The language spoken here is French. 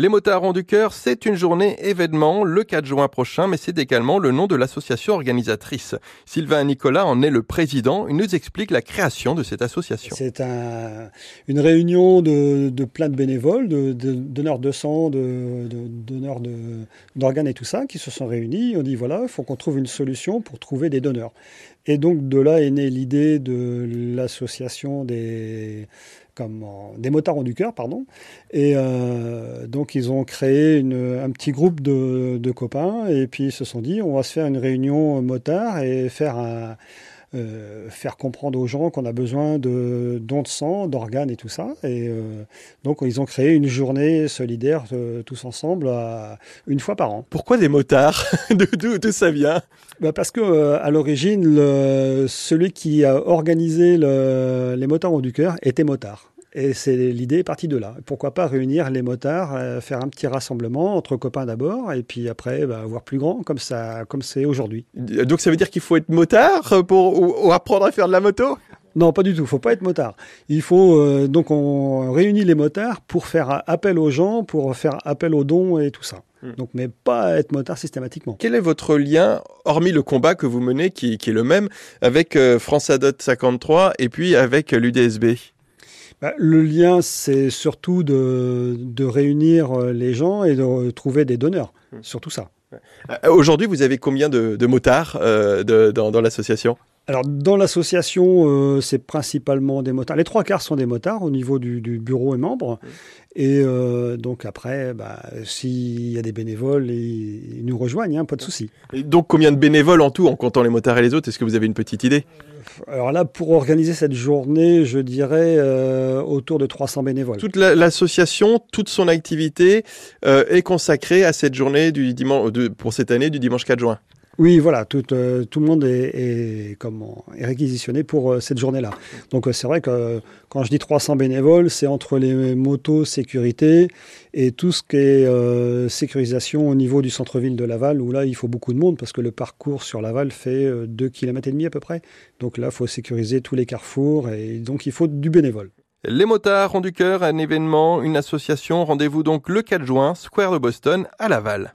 Les motards ont du cœur, c'est une journée événement le 4 juin prochain, mais c'est également le nom de l'association organisatrice. Sylvain Nicolas en est le président. Il nous explique la création de cette association. C'est un, une réunion de, de, plein de bénévoles, de, de donneurs de sang, de, donneurs d'organes et tout ça, qui se sont réunis. On dit voilà, il faut qu'on trouve une solution pour trouver des donneurs. Et donc de là est née l'idée de l'association des des motards ont du cœur, pardon. Et euh, donc ils ont créé un petit groupe de, de, copains et puis ils se sont dit on va se faire une réunion motard et faire un, euh, faire comprendre aux gens qu'on a besoin de dons de sang, d'organes et tout ça. Et euh, donc ils ont créé une journée solidaire euh, tous ensemble une fois par an. Pourquoi des motards? D'où ça vient? Bah Parce que à l'origine, celui qui a organisé le, les motards au du cœur était motard. Et c'est l'idée est partie de là. Pourquoi pas réunir les motards, euh, faire un petit rassemblement entre copains d'abord, et puis après bah, voir plus grand, comme ça, comme c'est aujourd'hui. Donc ça veut dire qu'il faut être motard pour apprendre à faire de la moto? Non, pas du tout. Il faut pas être motard. Il faut euh, donc on réunit les motards pour faire appel aux gens, pour faire appel aux dons et tout ça. Hmm. Donc, mais pas être motard systématiquement. Quel est votre lien, hormis le combat que vous menez, qui, est le même, avec euh, France Adot 53 et puis avec l'UDSB bah, le lien, c'est surtout de, réunir euh, les gens et de trouver des donneurs, hmm. surtout ça. Euh, aujourd'hui, vous avez combien de, motards euh, dans, l'association? Alors dans l'association, c'est principalement des motards. Les trois quarts sont des motards au niveau du, bureau et membres. Hmm. Et donc après, bah, s'il y a des bénévoles, ils, nous rejoignent, hein, pas de souci. donc combien de bénévoles en tout, en comptant les motards et les autres? Est-ce que vous avez une petite idée? Alors là, pour organiser cette journée, je dirais euh, autour de 300 bénévoles. Toute l'association, toute son activité euh, est consacrée à cette journée du dimanche, pour cette année du dimanche 4 juin. Oui, voilà, tout, euh, tout le monde est, est, comment, est réquisitionné pour euh, cette journée-là. Donc euh, c'est vrai que quand je dis 300 bénévoles, c'est entre les motos sécurité et tout ce qui est sécurisation au niveau du centre-ville de Laval, où là il faut beaucoup de monde parce que le parcours sur Laval fait 2 km et demi à peu près. Donc là, il faut sécuriser tous les carrefours et donc il faut du bénévole. Les motards ont du cœur, un événement, une association. Rendez-vous donc le 4 juin, Square de Boston à Laval.